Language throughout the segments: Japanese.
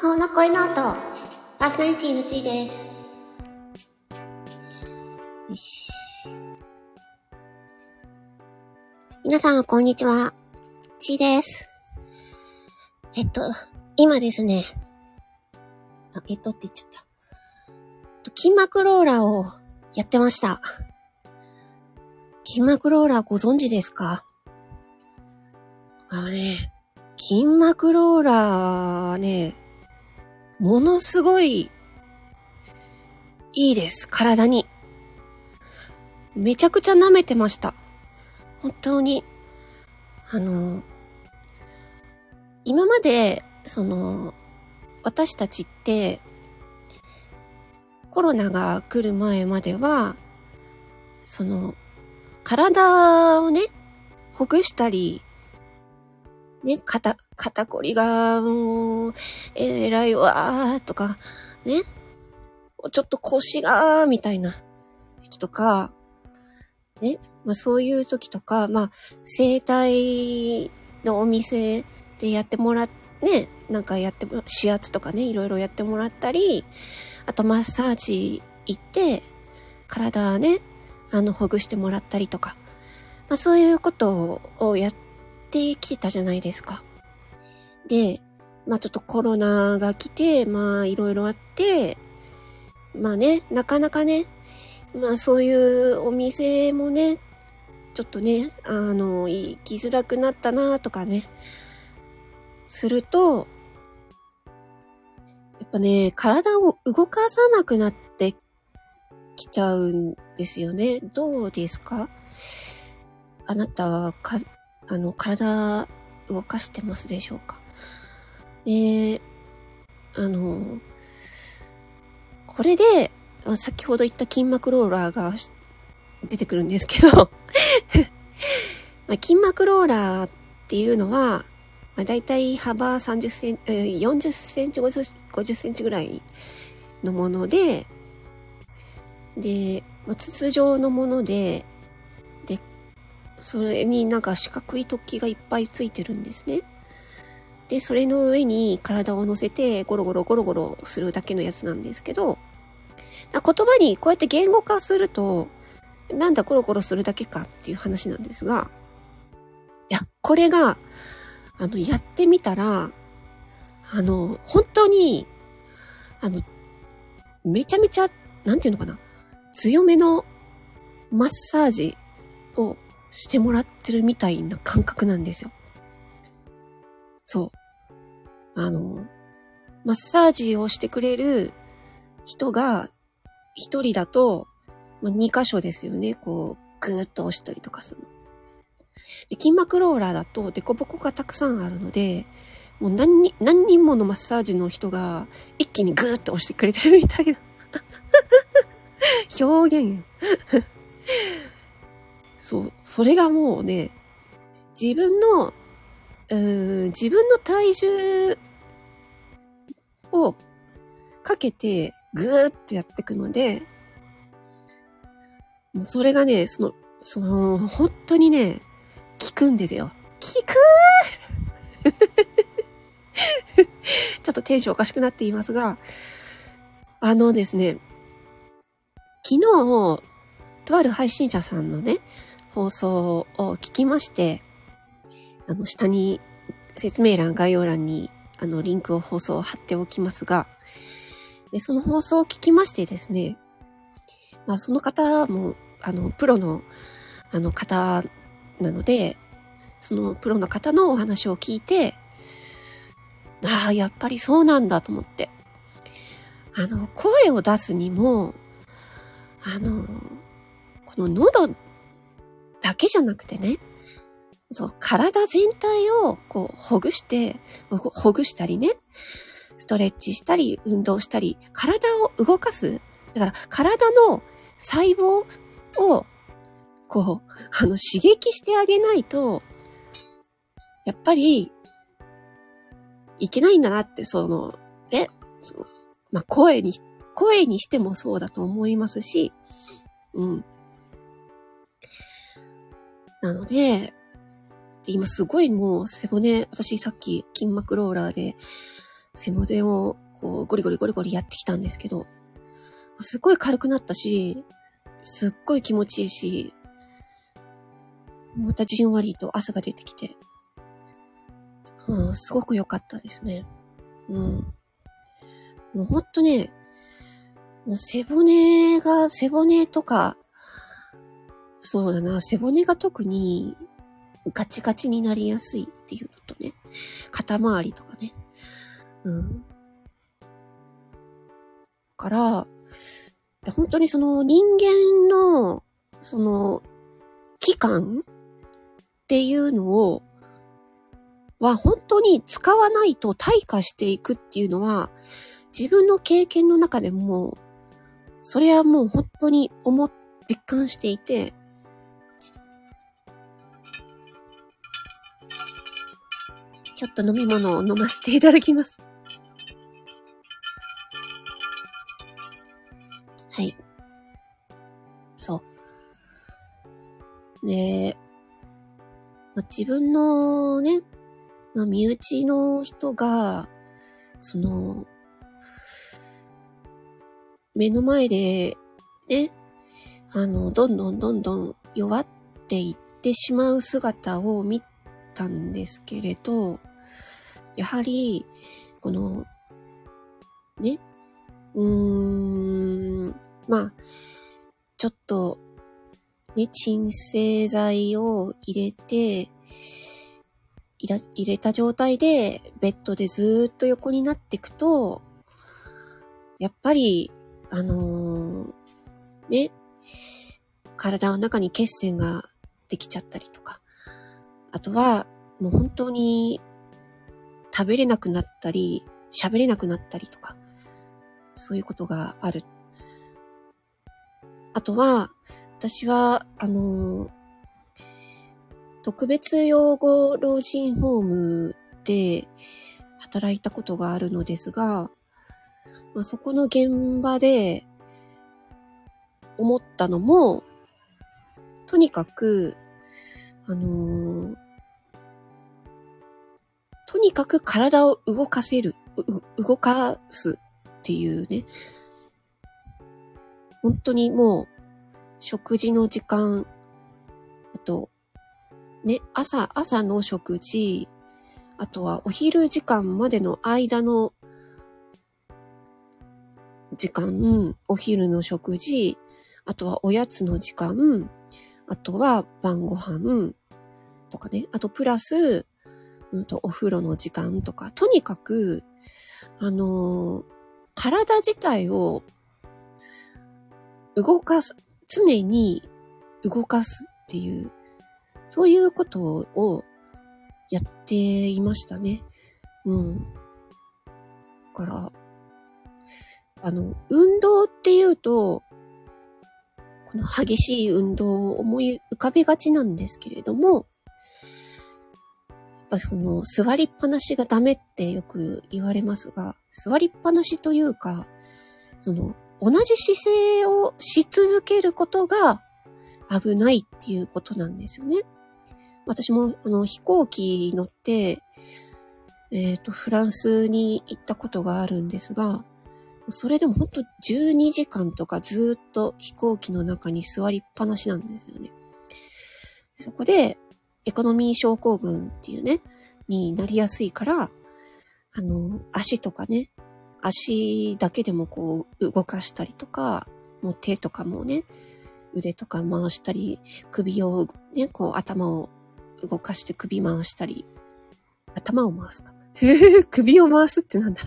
法の声ノート、パーソナリティのちーです。よし。皆さん、こんにちは。ちーです。えっと、今ですね。あ、えっとって言っちゃった。筋膜ローラーをやってました。筋膜ローラーご存知ですか？あのね、筋膜ローラーね、ものすごいいいです、体に。めちゃくちゃ舐めてました。本当に。あの、今まで、その、私たちって、コロナが来る前までは、その、体をね、ほぐしたり、ね、肩、肩こりが、もう、えらいわーとか、ね、ちょっと腰がー、みたいな。人とか、ね、まあそういう時とか、まあ、整体のお店でやってもらっね、なんかやっても、指圧とかね、いろいろやってもらったり、あとマッサージ行って、体ね、あの、ほぐしてもらったりとか、まあそういうことをやってきてたじゃないですか。で、まあちょっとコロナが来て、まあいろいろあって、まあね、なかなかね、まあそういうお店もね、ちょっとね、あの、行きづらくなったなとかね、すると、やっぱね、体を動かさなくなってきちゃうんですよね。どうですか？あなたは、あの、体動かしてますでしょうか？で、あの、これで、先ほど言った筋膜ローラーが出てくるんですけどまあ筋膜ローラーっていうのは、まあ、大体幅30センチ、40センチ、50センチぐらいのもので、で、まあ筒状のもの、で、それになんか四角い突起がいっぱいついてるんですね。で、それの上に体を乗せてゴロゴロゴロゴロするだけのやつなんですけど、言葉にこうやって言語化すると、なんだゴロゴロするだけかっていう話なんですが、いや、これが、あの、やってみたら、あの、本当に、あの、めちゃめちゃ、なんていうのかな、強めのマッサージをしてもらってるみたいな感覚なんですよ。そう。あの、マッサージをしてくれる人が一人だと、まあ、2箇所ですよね。こう、ぐーっと押したりとかする。で、筋膜ローラーだと、デコボコがたくさんあるので、もう何に、何人ものマッサージの人が一気にぐーっと押してくれてるみたいな。表現。そう、それがもうね、自分の、うーん、自分の体重をかけてぐーっとやっていくので、もうそれがね、その、その、本当にね、効くんですよ。効くー ちょっとテンションおかしくなっていますが、あのですね、昨日、とある配信者さんのね、放送を聞きまして、あの、下に説明欄、概要欄に、あの、リンクを放送を貼っておきますが、でその放送を聞きましてですね、まあ、その方も、あの、プロの、あの、方なので、そのプロの方のお話を聞いて、ああ、やっぱりそうなんだと思って。あの、声を出すにも、あの、この喉だけじゃなくてね、そう、体全体をこう、ほぐして、ほぐしたりね、ストレッチしたり、運動したり、体を動かす。だから、体の細胞を、こう、あの、刺激してあげないと、やっぱり、いけないんだなって、その、え、その、まあ、声に、声にしてもそうだと思いますし、うん。なので、で今すごいもう背骨、私さっき筋膜ローラーで、背骨をこうゴリゴリゴリゴリやってきたんですけど、すっごい軽くなったし、すっごい気持ちいいし、またじんわりと汗が出てきて、うん、すごく良かったですね。うん。もうほんとね、もう背骨が、背骨とか、そうだな、背骨が特にガチガチになりやすいっていうのとね、肩周りとかね。うん。から、本当にその人間の、その、期間っていうのを、は本当に使わないと退化していくっていうのは、自分の経験の中でも、それはもう本当に思、実感していて、ちょっと飲み物を飲ませていただきます。はい。そう。で、まあ、自分のね、まあ、身内の人が、その、目の前で、ね、あの、どんどんどんどん弱っていってしまう姿を見たんですけれど、やはり、この、ね、うーん、まあ、ちょっと、ね、鎮静剤を入れて、入れた状態でベッドでずっと横になっていくと、やっぱり、あのー、ね、体の中に血栓ができちゃったりとか、あとは、もう本当に食べれなくなったり、喋れなくなったりとか、そういうことがある。あとは、私は、あの、特別養護老人ホームで働いたことがあるのですが、まあ、そこの現場で思ったのも、とにかく、あのー、とにかく体を動かせる、動かすっていうね。本当にもう、食事の時間、あと、ね、朝、朝の食事、あとはお昼時間までの間の時間、お昼の食事、あとはおやつの時間、あとは晩ご飯とかね、あとプラス、うんと、お風呂の時間とか、とにかく、あのー、体自体を動かす、常に動かすっていう、そういうことをやっていましたね。うん。だから、あの、運動っていうと、この激しい運動を思い浮かべがちなんですけれども、ぱその座りっぱなしがダメってよく言われますが、座りっぱなしというか、その同じ姿勢をし続けることが危ないっていうことなんですよね。私もあの飛行機乗って、えっ、ー、と、フランスに行ったことがあるんですが、それでもほんと12時間とかずっと飛行機の中に座りっぱなしなんですよね。そこで、エコノミー症候群っていうね、になりやすいから、あの、足とかね、足だけでもこう動かしたりとか、もう手とかもね、腕とか回したり、首をね、こう頭を動かして首回したり、頭を回すか。首を回すってなんだ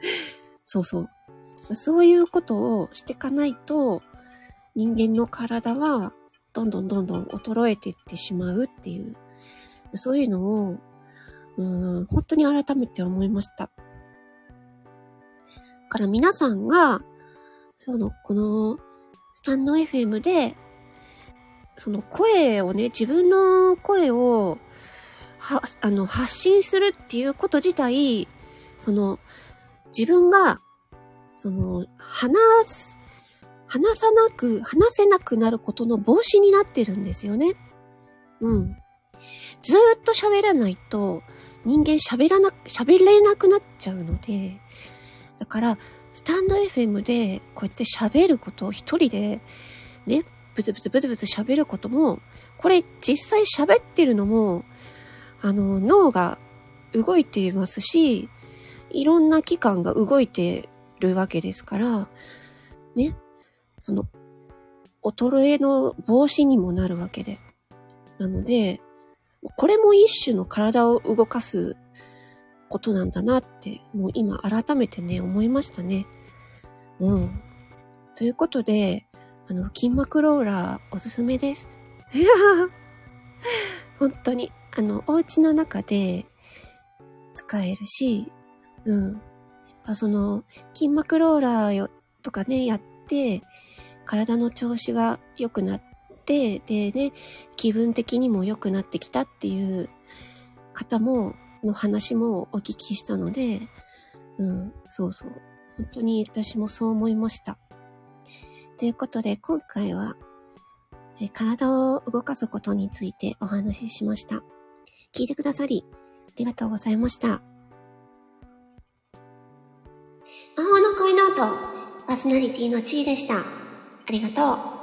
そうそう。そういうことをしていかないと、人間の体はどんどんどんどん衰えていってしまうっていう、そういうのを、うん、本当に改めて思いました。から皆さんが、その、この、スタンド FM で、その声をね、自分の声を、は、あの、発信するっていうこと自体、その、自分が、その、話す、話さなく、話せなくなることの防止になってるんですよね。うん。ずーっと喋らないと、人間喋らな、喋れなくなっちゃうので、だから、スタンド FM でこうやって喋ることを一人で、ね、ブツブツブツブツ喋ることも、これ実際喋ってるのも、あの、脳が動いていますし、いろんな器官が動いてるわけですから、ね、その、衰えの防止にもなるわけで。なので、これも一種の体を動かすことなんだなって、もう今改めてね、思いましたね。うん。ということで、あの、筋膜ローラーおすすめです。い や本当に、あの、お家の中で使えるし、うん。やっぱその、筋膜ローラーよとかね、やって、体の調子が良くなって、でね、気分的にも良くなってきたっていう方も、の話もお聞きしたので、うん、そうそう。本当に私もそう思いました。ということで、今回は、体を動かすことについてお話ししました。聞いてくださり、ありがとうございました。魔法の恋ノート、パーソナリティの地位でした。ありがとう。